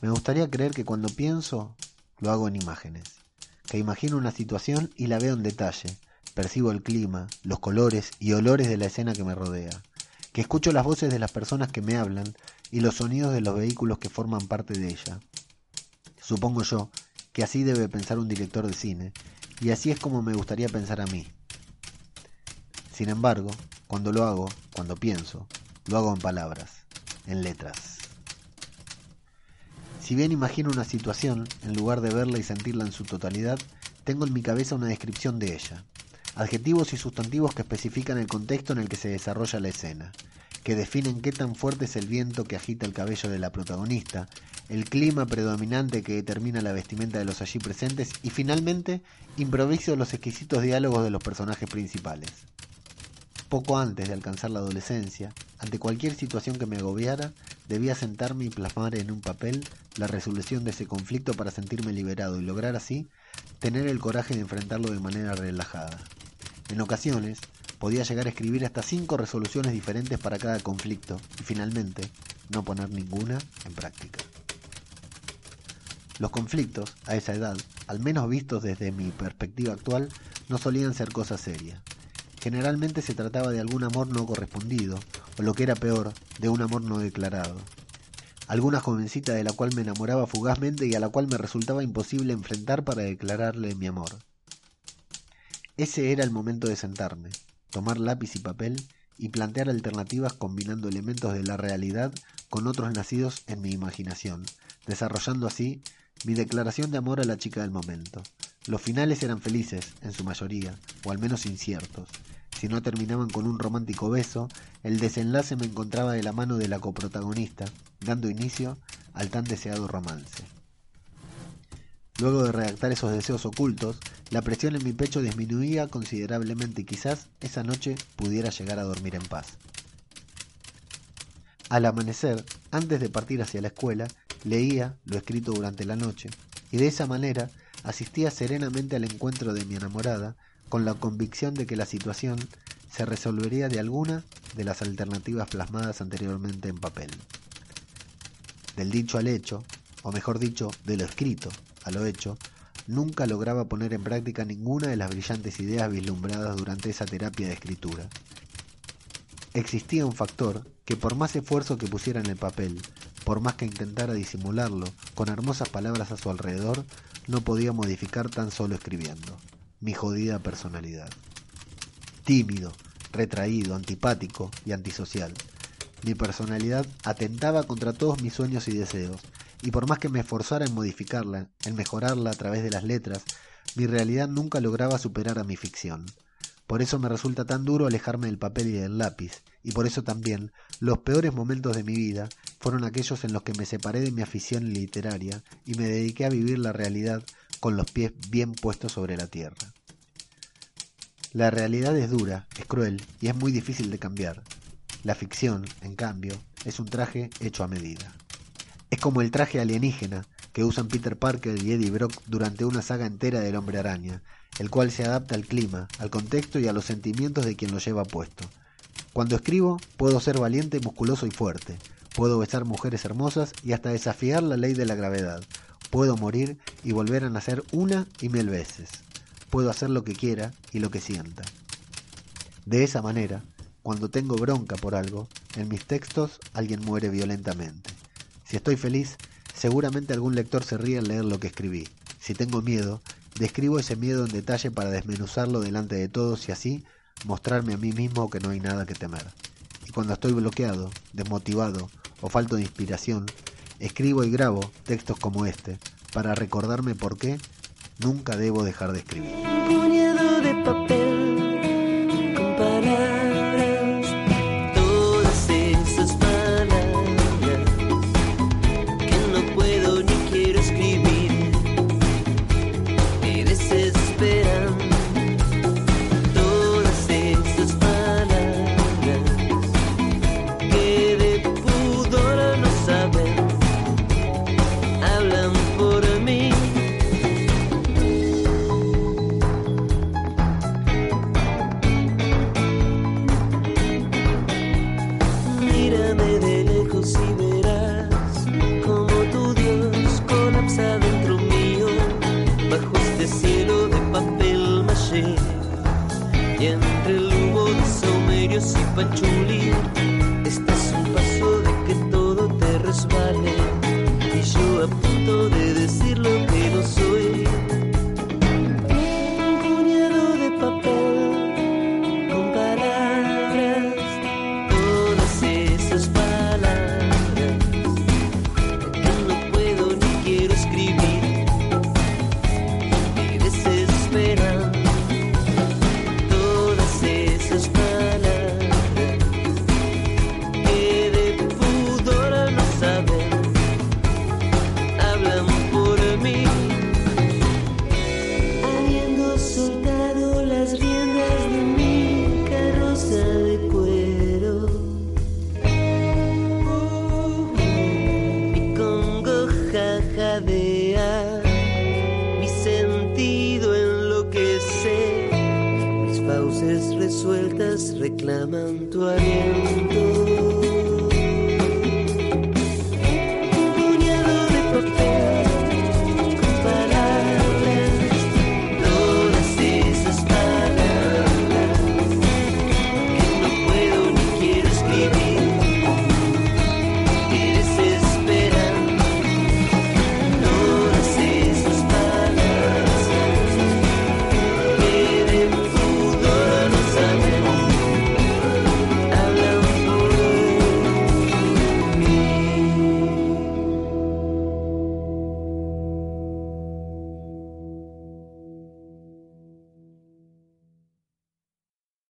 Me gustaría creer que cuando pienso, lo hago en imágenes, que imagino una situación y la veo en detalle, percibo el clima, los colores y olores de la escena que me rodea, que escucho las voces de las personas que me hablan y los sonidos de los vehículos que forman parte de ella. Supongo yo que así debe pensar un director de cine, y así es como me gustaría pensar a mí. Sin embargo, cuando lo hago, cuando pienso, lo hago en palabras, en letras. Si bien imagino una situación, en lugar de verla y sentirla en su totalidad, tengo en mi cabeza una descripción de ella, adjetivos y sustantivos que especifican el contexto en el que se desarrolla la escena, que definen qué tan fuerte es el viento que agita el cabello de la protagonista, el clima predominante que determina la vestimenta de los allí presentes y finalmente improviso los exquisitos diálogos de los personajes principales. Poco antes de alcanzar la adolescencia, ante cualquier situación que me agobiara, debía sentarme y plasmar en un papel la resolución de ese conflicto para sentirme liberado y lograr así tener el coraje de enfrentarlo de manera relajada. En ocasiones, podía llegar a escribir hasta cinco resoluciones diferentes para cada conflicto y finalmente no poner ninguna en práctica. Los conflictos, a esa edad, al menos vistos desde mi perspectiva actual, no solían ser cosas serias. Generalmente se trataba de algún amor no correspondido, o lo que era peor, de un amor no declarado. Alguna jovencita de la cual me enamoraba fugazmente y a la cual me resultaba imposible enfrentar para declararle mi amor. Ese era el momento de sentarme, tomar lápiz y papel y plantear alternativas combinando elementos de la realidad con otros nacidos en mi imaginación, desarrollando así mi declaración de amor a la chica del momento. Los finales eran felices, en su mayoría, o al menos inciertos. Si no terminaban con un romántico beso, el desenlace me encontraba de la mano de la coprotagonista, dando inicio al tan deseado romance. Luego de redactar esos deseos ocultos, la presión en mi pecho disminuía considerablemente y quizás esa noche pudiera llegar a dormir en paz. Al amanecer, antes de partir hacia la escuela, leía lo escrito durante la noche, y de esa manera asistía serenamente al encuentro de mi enamorada, con la convicción de que la situación se resolvería de alguna de las alternativas plasmadas anteriormente en papel. Del dicho al hecho, o mejor dicho, de lo escrito a lo hecho, nunca lograba poner en práctica ninguna de las brillantes ideas vislumbradas durante esa terapia de escritura. Existía un factor que por más esfuerzo que pusiera en el papel, por más que intentara disimularlo con hermosas palabras a su alrededor, no podía modificar tan solo escribiendo. Mi jodida personalidad. Tímido, retraído, antipático y antisocial. Mi personalidad atentaba contra todos mis sueños y deseos, y por más que me esforzara en modificarla, en mejorarla a través de las letras, mi realidad nunca lograba superar a mi ficción. Por eso me resulta tan duro alejarme del papel y del lápiz, y por eso también los peores momentos de mi vida fueron aquellos en los que me separé de mi afición literaria y me dediqué a vivir la realidad con los pies bien puestos sobre la tierra. La realidad es dura, es cruel y es muy difícil de cambiar. La ficción, en cambio, es un traje hecho a medida. Es como el traje alienígena que usan Peter Parker y Eddie Brock durante una saga entera del hombre araña, el cual se adapta al clima, al contexto y a los sentimientos de quien lo lleva puesto. Cuando escribo, puedo ser valiente, musculoso y fuerte. Puedo besar mujeres hermosas y hasta desafiar la ley de la gravedad. Puedo morir y volver a nacer una y mil veces. Puedo hacer lo que quiera y lo que sienta. De esa manera, cuando tengo bronca por algo, en mis textos alguien muere violentamente. Si estoy feliz, seguramente algún lector se ríe al leer lo que escribí. Si tengo miedo, describo ese miedo en detalle para desmenuzarlo delante de todos y así mostrarme a mí mismo que no hay nada que temer. Y cuando estoy bloqueado, desmotivado o falto de inspiración, escribo y grabo textos como este para recordarme por qué nunca debo dejar de escribir. Mírame de lejos y verás como tu Dios colapsa dentro mío, bajo este cielo de papel maché. Y entre el humo de somerios y pachulis mi sentido enloquece, mis fauces resueltas reclaman tu aliento.